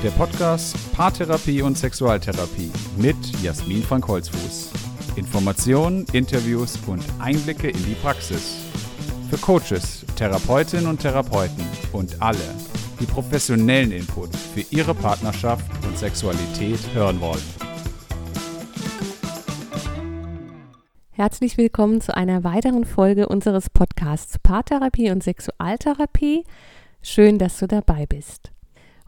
Der Podcast Paartherapie und Sexualtherapie mit Jasmin van Holzfuß. Informationen, Interviews und Einblicke in die Praxis. Für Coaches, Therapeutinnen und Therapeuten und alle, die professionellen Input für ihre Partnerschaft und Sexualität hören wollen. Herzlich willkommen zu einer weiteren Folge unseres Podcasts Paartherapie und Sexualtherapie. Schön, dass du dabei bist.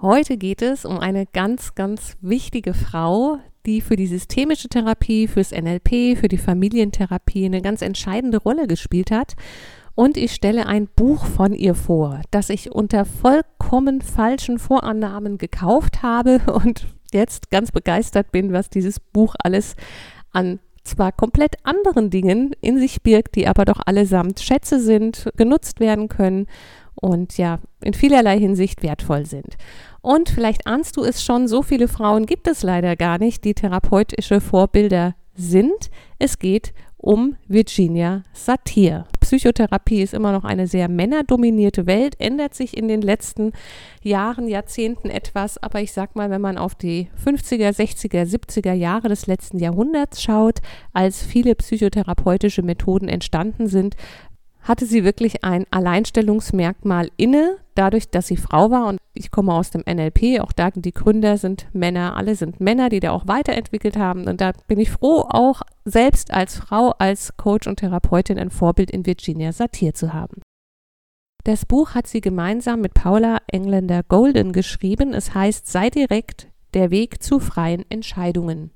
Heute geht es um eine ganz, ganz wichtige Frau, die für die systemische Therapie, fürs NLP, für die Familientherapie eine ganz entscheidende Rolle gespielt hat. Und ich stelle ein Buch von ihr vor, das ich unter vollkommen falschen Vorannahmen gekauft habe und jetzt ganz begeistert bin, was dieses Buch alles an zwar komplett anderen Dingen in sich birgt, die aber doch allesamt Schätze sind, genutzt werden können und ja, in vielerlei Hinsicht wertvoll sind. Und vielleicht ahnst du es schon, so viele Frauen gibt es leider gar nicht, die therapeutische Vorbilder sind. Es geht um Virginia Satir. Psychotherapie ist immer noch eine sehr männerdominierte Welt, ändert sich in den letzten Jahren, Jahrzehnten etwas, aber ich sag mal, wenn man auf die 50er, 60er, 70er Jahre des letzten Jahrhunderts schaut, als viele psychotherapeutische Methoden entstanden sind, hatte sie wirklich ein Alleinstellungsmerkmal inne, dadurch, dass sie Frau war. Und ich komme aus dem NLP, auch da die Gründer sind Männer, alle sind Männer, die da auch weiterentwickelt haben. Und da bin ich froh, auch selbst als Frau, als Coach und Therapeutin ein Vorbild in Virginia Satir zu haben. Das Buch hat sie gemeinsam mit Paula Engländer Golden geschrieben. Es heißt Sei direkt der Weg zu freien Entscheidungen.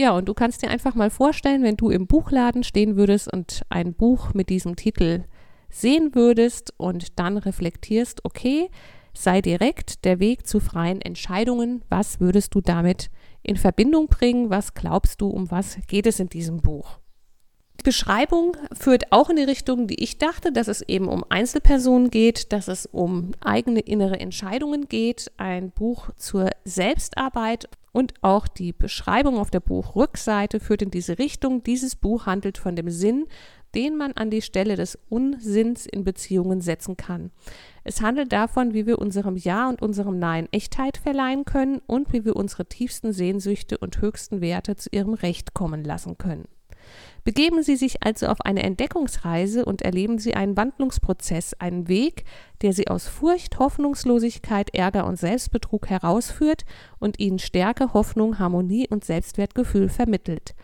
Ja, und du kannst dir einfach mal vorstellen, wenn du im Buchladen stehen würdest und ein Buch mit diesem Titel sehen würdest und dann reflektierst, okay, sei direkt der Weg zu freien Entscheidungen. Was würdest du damit in Verbindung bringen? Was glaubst du, um was geht es in diesem Buch? Die Beschreibung führt auch in die Richtung, die ich dachte, dass es eben um Einzelpersonen geht, dass es um eigene innere Entscheidungen geht, ein Buch zur Selbstarbeit und auch die Beschreibung auf der Buchrückseite führt in diese Richtung. Dieses Buch handelt von dem Sinn, den man an die Stelle des Unsinns in Beziehungen setzen kann. Es handelt davon, wie wir unserem Ja und unserem Nein Echtheit verleihen können und wie wir unsere tiefsten Sehnsüchte und höchsten Werte zu ihrem Recht kommen lassen können. Begeben Sie sich also auf eine Entdeckungsreise und erleben Sie einen Wandlungsprozess, einen Weg, der Sie aus Furcht, Hoffnungslosigkeit, Ärger und Selbstbetrug herausführt und Ihnen Stärke, Hoffnung, Harmonie und Selbstwertgefühl vermittelt.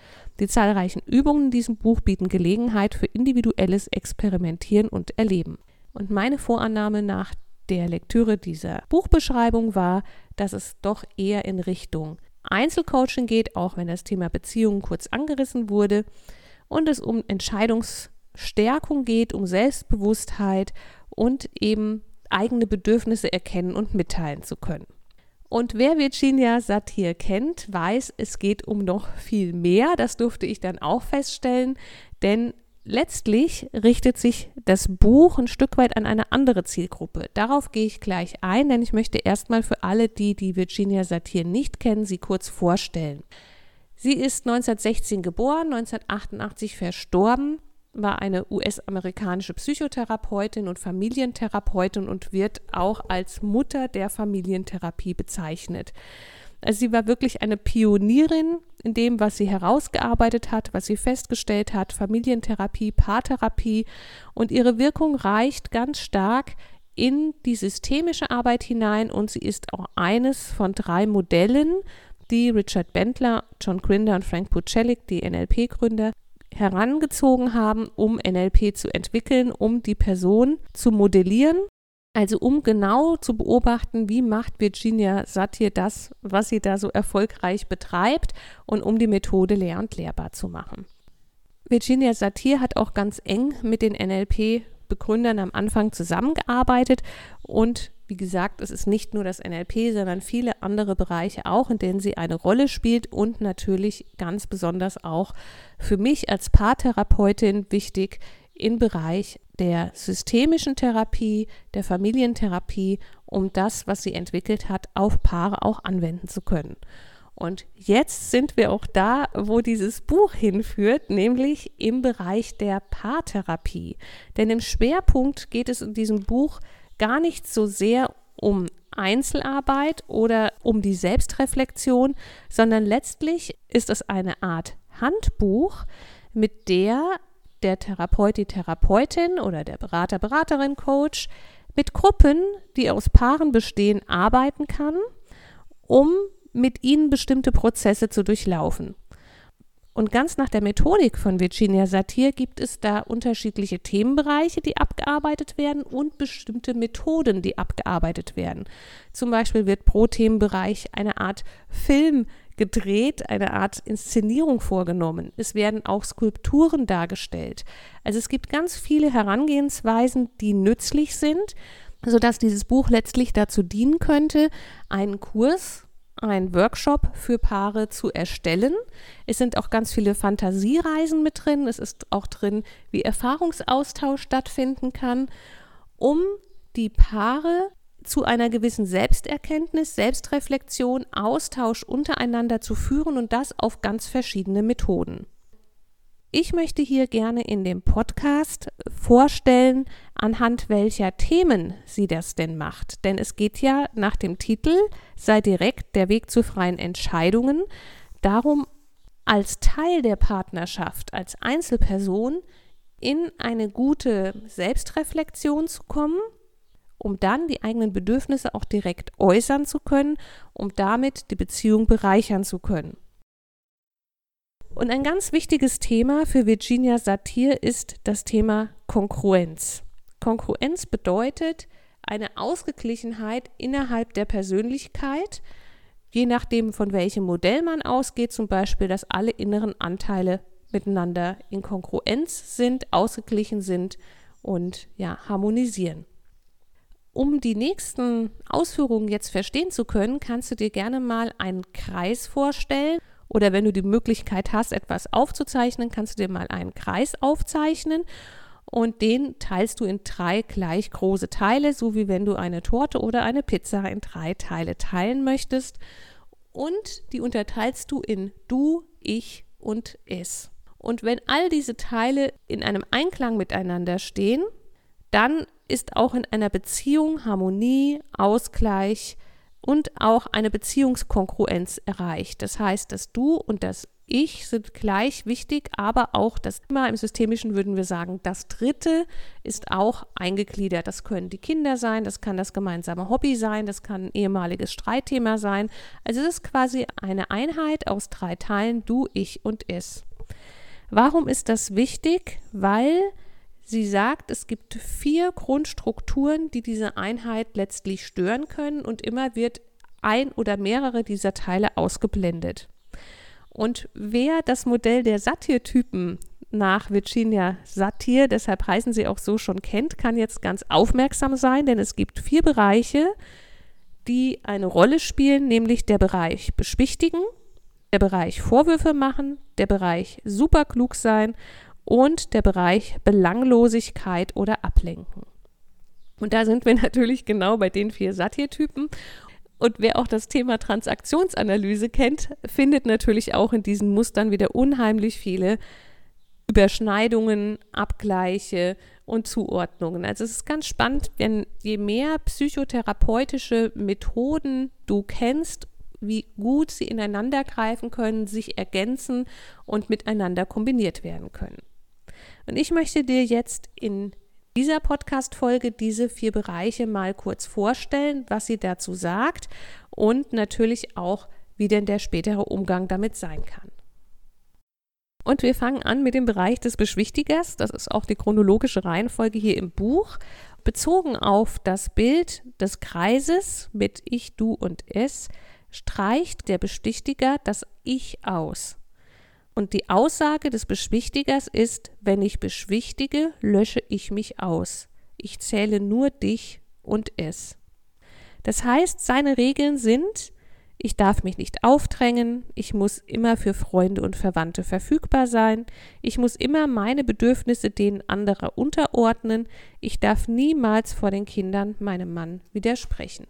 Die zahlreichen Übungen in diesem Buch bieten Gelegenheit für individuelles Experimentieren und Erleben. Und meine Vorannahme nach der Lektüre dieser Buchbeschreibung war, dass es doch eher in Richtung Einzelcoaching geht, auch wenn das Thema Beziehungen kurz angerissen wurde, und es um Entscheidungsstärkung geht, um Selbstbewusstheit und eben eigene Bedürfnisse erkennen und mitteilen zu können. Und wer Virginia Satir kennt, weiß, es geht um noch viel mehr. Das durfte ich dann auch feststellen, denn letztlich richtet sich das Buch ein Stück weit an eine andere Zielgruppe. Darauf gehe ich gleich ein, denn ich möchte erstmal für alle, die die Virginia Satir nicht kennen, sie kurz vorstellen. Sie ist 1916 geboren, 1988 verstorben, war eine US-amerikanische Psychotherapeutin und Familientherapeutin und wird auch als Mutter der Familientherapie bezeichnet. Also sie war wirklich eine Pionierin in dem, was sie herausgearbeitet hat, was sie festgestellt hat, Familientherapie, Paartherapie und ihre Wirkung reicht ganz stark in die systemische Arbeit hinein und sie ist auch eines von drei Modellen, die Richard Bentler, John Grinder und Frank Pucelik, die NLP-Gründer, herangezogen haben, um NLP zu entwickeln, um die Person zu modellieren also um genau zu beobachten, wie macht Virginia Satir das, was sie da so erfolgreich betreibt und um die Methode lehr- und lehrbar zu machen. Virginia Satir hat auch ganz eng mit den NLP-Begründern am Anfang zusammengearbeitet und wie gesagt, es ist nicht nur das NLP, sondern viele andere Bereiche auch, in denen sie eine Rolle spielt und natürlich ganz besonders auch für mich als Paartherapeutin wichtig im Bereich der systemischen Therapie, der Familientherapie, um das, was sie entwickelt hat, auf Paare auch anwenden zu können. Und jetzt sind wir auch da, wo dieses Buch hinführt, nämlich im Bereich der Paartherapie. Denn im Schwerpunkt geht es in diesem Buch gar nicht so sehr um Einzelarbeit oder um die Selbstreflexion, sondern letztlich ist es eine Art Handbuch, mit der der Therapeut, die Therapeutin oder der Berater, Beraterin, Coach mit Gruppen, die aus Paaren bestehen, arbeiten kann, um mit ihnen bestimmte Prozesse zu durchlaufen. Und ganz nach der Methodik von Virginia Satir gibt es da unterschiedliche Themenbereiche, die abgearbeitet werden und bestimmte Methoden, die abgearbeitet werden. Zum Beispiel wird pro Themenbereich eine Art Film gedreht, eine Art Inszenierung vorgenommen. Es werden auch Skulpturen dargestellt. Also es gibt ganz viele Herangehensweisen, die nützlich sind, sodass dieses Buch letztlich dazu dienen könnte, einen Kurs ein Workshop für Paare zu erstellen. Es sind auch ganz viele Fantasiereisen mit drin. Es ist auch drin, wie Erfahrungsaustausch stattfinden kann, um die Paare zu einer gewissen Selbsterkenntnis, Selbstreflexion, Austausch untereinander zu führen und das auf ganz verschiedene Methoden. Ich möchte hier gerne in dem Podcast vorstellen, anhand welcher Themen sie das denn macht. Denn es geht ja nach dem Titel Sei direkt der Weg zu freien Entscheidungen darum, als Teil der Partnerschaft, als Einzelperson in eine gute Selbstreflexion zu kommen, um dann die eigenen Bedürfnisse auch direkt äußern zu können, um damit die Beziehung bereichern zu können. Und ein ganz wichtiges Thema für Virginia Satir ist das Thema Kongruenz. Kongruenz bedeutet eine Ausgeglichenheit innerhalb der Persönlichkeit, je nachdem, von welchem Modell man ausgeht, zum Beispiel, dass alle inneren Anteile miteinander in Kongruenz sind, ausgeglichen sind und ja, harmonisieren. Um die nächsten Ausführungen jetzt verstehen zu können, kannst du dir gerne mal einen Kreis vorstellen oder wenn du die Möglichkeit hast, etwas aufzuzeichnen, kannst du dir mal einen Kreis aufzeichnen und den teilst du in drei gleich große Teile, so wie wenn du eine Torte oder eine Pizza in drei Teile teilen möchtest. Und die unterteilst du in du, ich und es. Und wenn all diese Teile in einem Einklang miteinander stehen, dann ist auch in einer Beziehung Harmonie, Ausgleich, und auch eine Beziehungskongruenz erreicht. Das heißt, dass du und das Ich sind gleich wichtig, aber auch das immer im Systemischen würden wir sagen, das Dritte ist auch eingegliedert. Das können die Kinder sein, das kann das gemeinsame Hobby sein, das kann ein ehemaliges Streitthema sein. Also es ist quasi eine Einheit aus drei Teilen, du, ich und es. Warum ist das wichtig? Weil Sie sagt, es gibt vier Grundstrukturen, die diese Einheit letztlich stören können und immer wird ein oder mehrere dieser Teile ausgeblendet. Und wer das Modell der Satir-Typen nach Virginia Satir, deshalb heißen sie auch so, schon kennt, kann jetzt ganz aufmerksam sein, denn es gibt vier Bereiche, die eine Rolle spielen, nämlich der Bereich Beschwichtigen, der Bereich Vorwürfe machen, der Bereich superklug sein und der Bereich Belanglosigkeit oder Ablenken. Und da sind wir natürlich genau bei den vier Satir-Typen. Und wer auch das Thema Transaktionsanalyse kennt, findet natürlich auch in diesen Mustern wieder unheimlich viele Überschneidungen, Abgleiche und Zuordnungen. Also es ist ganz spannend, wenn je mehr psychotherapeutische Methoden du kennst, wie gut sie ineinander greifen können, sich ergänzen und miteinander kombiniert werden können. Und ich möchte dir jetzt in dieser Podcast-Folge diese vier Bereiche mal kurz vorstellen, was sie dazu sagt und natürlich auch, wie denn der spätere Umgang damit sein kann. Und wir fangen an mit dem Bereich des Beschwichtigers. Das ist auch die chronologische Reihenfolge hier im Buch. Bezogen auf das Bild des Kreises mit Ich, Du und Es streicht der Beschwichtiger das Ich aus. Und die Aussage des Beschwichtigers ist, wenn ich beschwichtige, lösche ich mich aus. Ich zähle nur dich und es. Das heißt, seine Regeln sind, ich darf mich nicht aufdrängen, ich muss immer für Freunde und Verwandte verfügbar sein, ich muss immer meine Bedürfnisse denen anderer unterordnen, ich darf niemals vor den Kindern meinem Mann widersprechen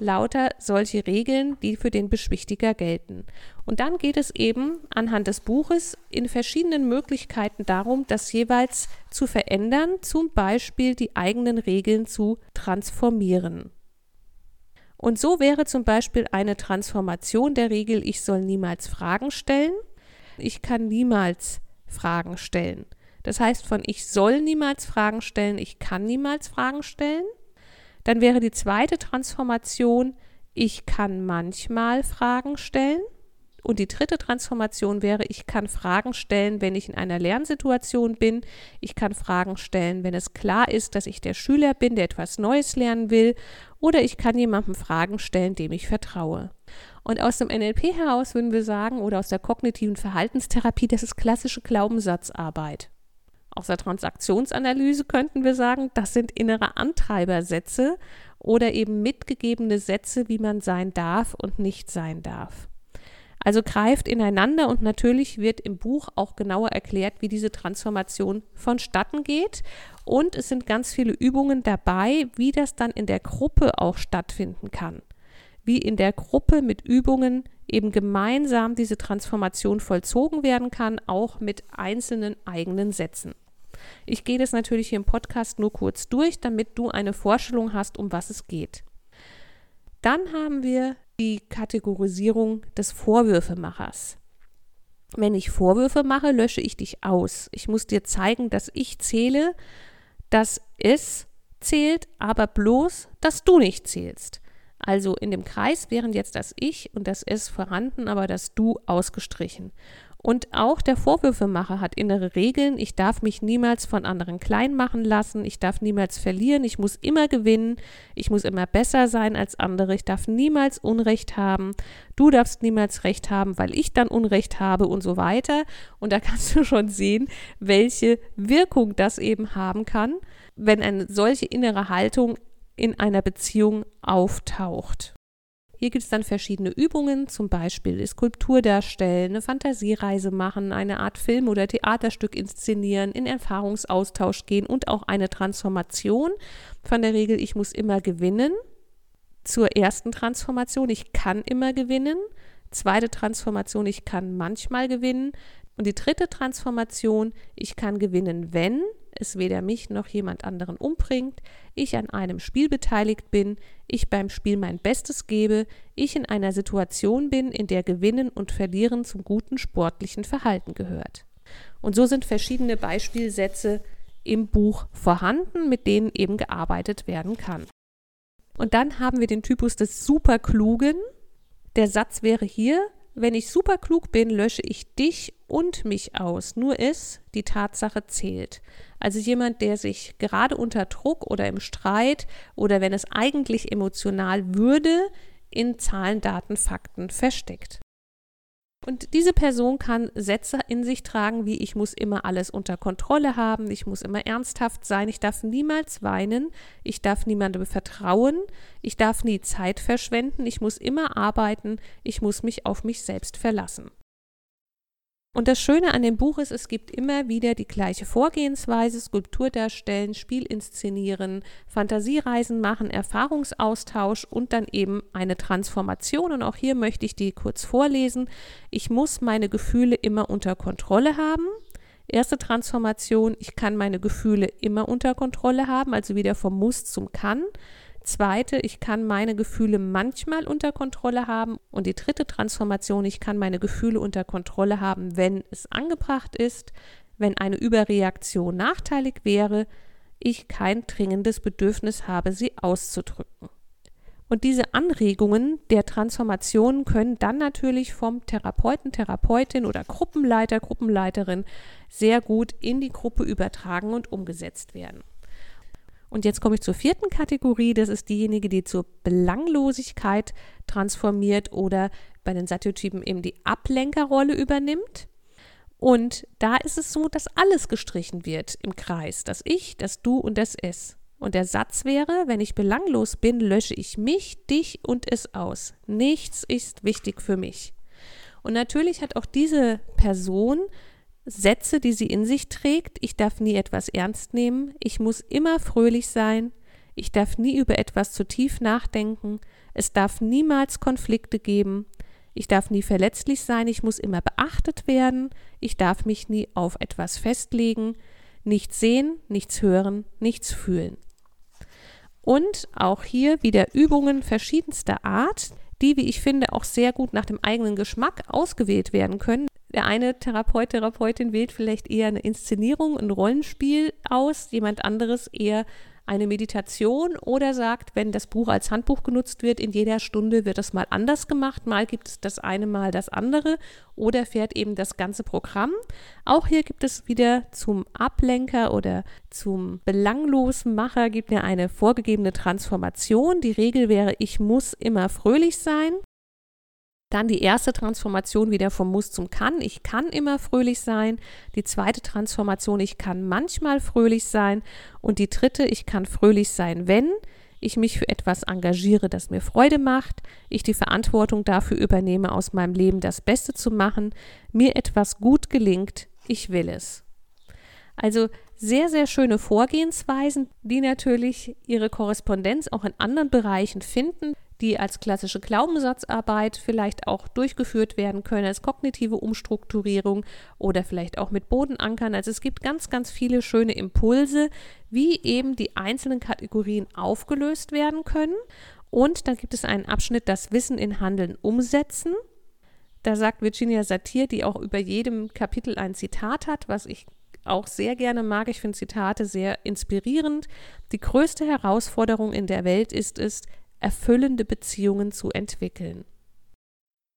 lauter solche Regeln, die für den Beschwichtiger gelten. Und dann geht es eben anhand des Buches in verschiedenen Möglichkeiten darum, das jeweils zu verändern, zum Beispiel die eigenen Regeln zu transformieren. Und so wäre zum Beispiel eine Transformation der Regel, ich soll niemals Fragen stellen. Ich kann niemals Fragen stellen. Das heißt von ich soll niemals Fragen stellen, ich kann niemals Fragen stellen. Dann wäre die zweite Transformation, ich kann manchmal Fragen stellen. Und die dritte Transformation wäre, ich kann Fragen stellen, wenn ich in einer Lernsituation bin. Ich kann Fragen stellen, wenn es klar ist, dass ich der Schüler bin, der etwas Neues lernen will. Oder ich kann jemandem Fragen stellen, dem ich vertraue. Und aus dem NLP heraus würden wir sagen, oder aus der kognitiven Verhaltenstherapie, das ist klassische Glaubenssatzarbeit. Aus der Transaktionsanalyse könnten wir sagen, das sind innere Antreibersätze oder eben mitgegebene Sätze, wie man sein darf und nicht sein darf. Also greift ineinander und natürlich wird im Buch auch genauer erklärt, wie diese Transformation vonstatten geht. Und es sind ganz viele Übungen dabei, wie das dann in der Gruppe auch stattfinden kann. Wie in der Gruppe mit Übungen eben gemeinsam diese Transformation vollzogen werden kann, auch mit einzelnen eigenen Sätzen. Ich gehe das natürlich hier im Podcast nur kurz durch, damit du eine Vorstellung hast, um was es geht. Dann haben wir die Kategorisierung des Vorwürfemachers. Wenn ich Vorwürfe mache, lösche ich dich aus. Ich muss dir zeigen, dass ich zähle, dass es zählt, aber bloß, dass du nicht zählst. Also in dem Kreis wären jetzt das Ich und das Es vorhanden, aber das Du ausgestrichen. Und auch der Vorwürfemacher hat innere Regeln. Ich darf mich niemals von anderen klein machen lassen. Ich darf niemals verlieren. Ich muss immer gewinnen. Ich muss immer besser sein als andere. Ich darf niemals Unrecht haben. Du darfst niemals Recht haben, weil ich dann Unrecht habe und so weiter. Und da kannst du schon sehen, welche Wirkung das eben haben kann, wenn eine solche innere Haltung in einer Beziehung auftaucht. Hier gibt es dann verschiedene Übungen, zum Beispiel Skulptur darstellen, eine Fantasiereise machen, eine Art Film oder Theaterstück inszenieren, in Erfahrungsaustausch gehen und auch eine Transformation. Von der Regel, ich muss immer gewinnen, zur ersten Transformation, ich kann immer gewinnen, zweite Transformation, ich kann manchmal gewinnen. Und die dritte Transformation, ich kann gewinnen, wenn es weder mich noch jemand anderen umbringt, ich an einem Spiel beteiligt bin, ich beim Spiel mein Bestes gebe, ich in einer Situation bin, in der Gewinnen und Verlieren zum guten sportlichen Verhalten gehört. Und so sind verschiedene Beispielsätze im Buch vorhanden, mit denen eben gearbeitet werden kann. Und dann haben wir den Typus des Superklugen. Der Satz wäre hier, wenn ich superklug bin, lösche ich dich und mich aus. Nur es, die Tatsache zählt. Also jemand, der sich gerade unter Druck oder im Streit oder wenn es eigentlich emotional würde, in Zahlen, Daten, Fakten versteckt. Und diese Person kann Sätze in sich tragen, wie ich muss immer alles unter Kontrolle haben, ich muss immer ernsthaft sein, ich darf niemals weinen, ich darf niemandem vertrauen, ich darf nie Zeit verschwenden, ich muss immer arbeiten, ich muss mich auf mich selbst verlassen. Und das Schöne an dem Buch ist, es gibt immer wieder die gleiche Vorgehensweise, Skulptur darstellen, Spiel inszenieren, Fantasiereisen machen, Erfahrungsaustausch und dann eben eine Transformation. Und auch hier möchte ich die kurz vorlesen. Ich muss meine Gefühle immer unter Kontrolle haben. Erste Transformation, ich kann meine Gefühle immer unter Kontrolle haben, also wieder vom Muss zum Kann. Zweite, ich kann meine Gefühle manchmal unter Kontrolle haben. Und die dritte Transformation, ich kann meine Gefühle unter Kontrolle haben, wenn es angebracht ist, wenn eine Überreaktion nachteilig wäre, ich kein dringendes Bedürfnis habe, sie auszudrücken. Und diese Anregungen der Transformation können dann natürlich vom Therapeuten, Therapeutin oder Gruppenleiter, Gruppenleiterin sehr gut in die Gruppe übertragen und umgesetzt werden. Und jetzt komme ich zur vierten Kategorie. Das ist diejenige, die zur Belanglosigkeit transformiert oder bei den Satyotypen eben die Ablenkerrolle übernimmt. Und da ist es so, dass alles gestrichen wird im Kreis. Das Ich, das Du und das Es. Und der Satz wäre, wenn ich belanglos bin, lösche ich mich, dich und es aus. Nichts ist wichtig für mich. Und natürlich hat auch diese Person Sätze, die sie in sich trägt. Ich darf nie etwas ernst nehmen. Ich muss immer fröhlich sein. Ich darf nie über etwas zu tief nachdenken. Es darf niemals Konflikte geben. Ich darf nie verletzlich sein. Ich muss immer beachtet werden. Ich darf mich nie auf etwas festlegen. Nichts sehen, nichts hören, nichts fühlen. Und auch hier wieder Übungen verschiedenster Art, die, wie ich finde, auch sehr gut nach dem eigenen Geschmack ausgewählt werden können. Der eine Therapeut, Therapeutin wählt vielleicht eher eine Inszenierung, ein Rollenspiel aus, jemand anderes eher eine Meditation oder sagt, wenn das Buch als Handbuch genutzt wird, in jeder Stunde wird es mal anders gemacht, mal gibt es das eine, mal das andere oder fährt eben das ganze Programm. Auch hier gibt es wieder zum Ablenker oder zum belanglosen Macher gibt ja eine vorgegebene Transformation. Die Regel wäre, ich muss immer fröhlich sein. Dann die erste Transformation wieder vom Muss zum Kann. Ich kann immer fröhlich sein. Die zweite Transformation, ich kann manchmal fröhlich sein. Und die dritte, ich kann fröhlich sein, wenn ich mich für etwas engagiere, das mir Freude macht, ich die Verantwortung dafür übernehme, aus meinem Leben das Beste zu machen, mir etwas gut gelingt, ich will es. Also sehr, sehr schöne Vorgehensweisen, die natürlich ihre Korrespondenz auch in anderen Bereichen finden die als klassische Glaubenssatzarbeit vielleicht auch durchgeführt werden können, als kognitive Umstrukturierung oder vielleicht auch mit Bodenankern. Also es gibt ganz, ganz viele schöne Impulse, wie eben die einzelnen Kategorien aufgelöst werden können. Und dann gibt es einen Abschnitt, das Wissen in Handeln umsetzen. Da sagt Virginia Satir, die auch über jedem Kapitel ein Zitat hat, was ich auch sehr gerne mag. Ich finde Zitate sehr inspirierend. Die größte Herausforderung in der Welt ist es, erfüllende Beziehungen zu entwickeln.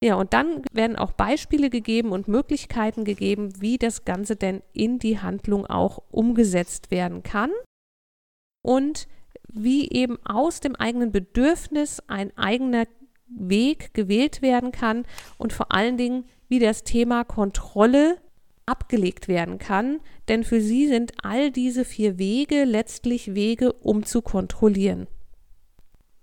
Ja, und dann werden auch Beispiele gegeben und Möglichkeiten gegeben, wie das Ganze denn in die Handlung auch umgesetzt werden kann und wie eben aus dem eigenen Bedürfnis ein eigener Weg gewählt werden kann und vor allen Dingen, wie das Thema Kontrolle abgelegt werden kann, denn für sie sind all diese vier Wege letztlich Wege, um zu kontrollieren.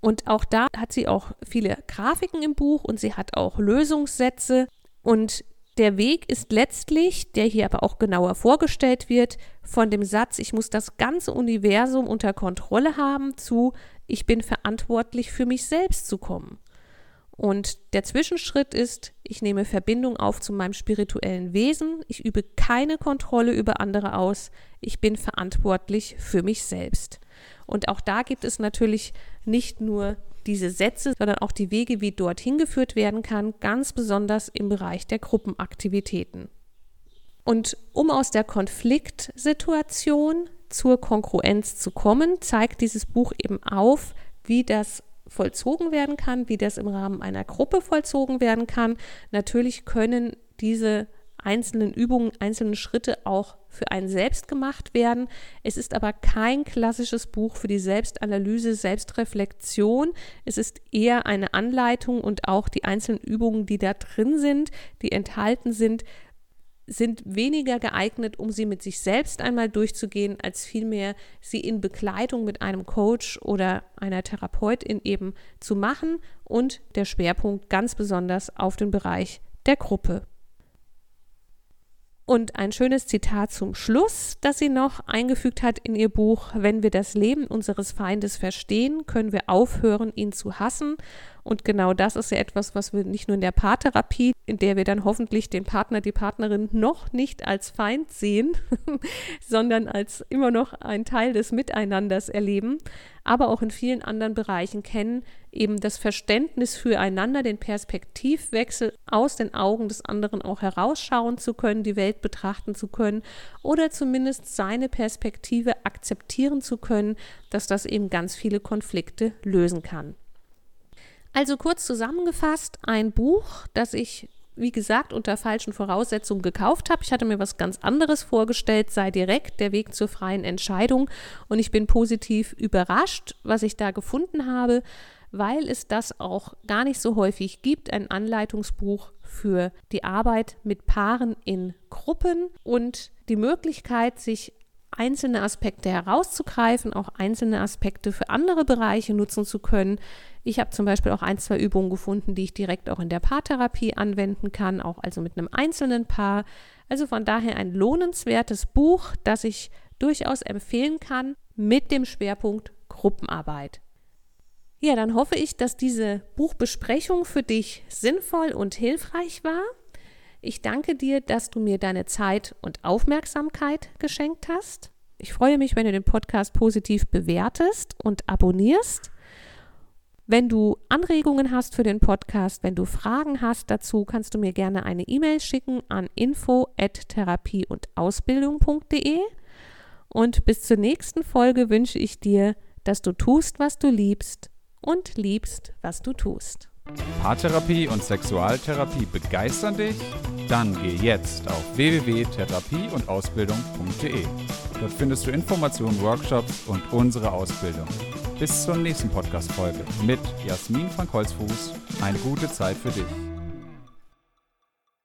Und auch da hat sie auch viele Grafiken im Buch und sie hat auch Lösungssätze. Und der Weg ist letztlich, der hier aber auch genauer vorgestellt wird, von dem Satz, ich muss das ganze Universum unter Kontrolle haben, zu, ich bin verantwortlich für mich selbst zu kommen. Und der Zwischenschritt ist, ich nehme Verbindung auf zu meinem spirituellen Wesen, ich übe keine Kontrolle über andere aus, ich bin verantwortlich für mich selbst. Und auch da gibt es natürlich nicht nur diese Sätze, sondern auch die Wege, wie dorthin geführt werden kann, ganz besonders im Bereich der Gruppenaktivitäten. Und um aus der Konfliktsituation zur Konkurrenz zu kommen, zeigt dieses Buch eben auf, wie das vollzogen werden kann, wie das im Rahmen einer Gruppe vollzogen werden kann. Natürlich können diese einzelnen Übungen, einzelne Schritte auch für einen selbst gemacht werden. Es ist aber kein klassisches Buch für die Selbstanalyse, Selbstreflexion. Es ist eher eine Anleitung und auch die einzelnen Übungen, die da drin sind, die enthalten sind, sind weniger geeignet, um sie mit sich selbst einmal durchzugehen, als vielmehr sie in Begleitung mit einem Coach oder einer Therapeutin eben zu machen und der Schwerpunkt ganz besonders auf den Bereich der Gruppe. Und ein schönes Zitat zum Schluss, das sie noch eingefügt hat in ihr Buch, wenn wir das Leben unseres Feindes verstehen, können wir aufhören, ihn zu hassen. Und genau das ist ja etwas, was wir nicht nur in der Paartherapie, in der wir dann hoffentlich den Partner, die Partnerin noch nicht als Feind sehen, sondern als immer noch ein Teil des Miteinanders erleben, aber auch in vielen anderen Bereichen kennen, eben das Verständnis füreinander, den Perspektivwechsel aus den Augen des anderen auch herausschauen zu können, die Welt betrachten zu können oder zumindest seine Perspektive akzeptieren zu können, dass das eben ganz viele Konflikte lösen kann. Also kurz zusammengefasst, ein Buch, das ich wie gesagt, unter falschen Voraussetzungen gekauft habe. Ich hatte mir was ganz anderes vorgestellt, sei direkt der Weg zur freien Entscheidung. Und ich bin positiv überrascht, was ich da gefunden habe, weil es das auch gar nicht so häufig gibt, ein Anleitungsbuch für die Arbeit mit Paaren in Gruppen und die Möglichkeit, sich einzelne Aspekte herauszugreifen, auch einzelne Aspekte für andere Bereiche nutzen zu können. Ich habe zum Beispiel auch ein, zwei Übungen gefunden, die ich direkt auch in der Paartherapie anwenden kann, auch also mit einem einzelnen Paar. Also von daher ein lohnenswertes Buch, das ich durchaus empfehlen kann mit dem Schwerpunkt Gruppenarbeit. Ja, dann hoffe ich, dass diese Buchbesprechung für dich sinnvoll und hilfreich war. Ich danke dir, dass du mir deine Zeit und Aufmerksamkeit geschenkt hast. Ich freue mich, wenn du den Podcast positiv bewertest und abonnierst. Wenn du Anregungen hast für den Podcast, wenn du Fragen hast dazu, kannst du mir gerne eine E-Mail schicken an info@therapie und Ausbildung.de. Und bis zur nächsten Folge wünsche ich dir, dass du tust, was du liebst und liebst, was du tust. Paartherapie und Sexualtherapie begeistern dich? Dann geh jetzt auf www.therapieundausbildung.de. Dort findest du Informationen, Workshops und unsere Ausbildung. Bis zur nächsten Podcast-Folge mit Jasmin van Kolzfuß. Eine gute Zeit für dich.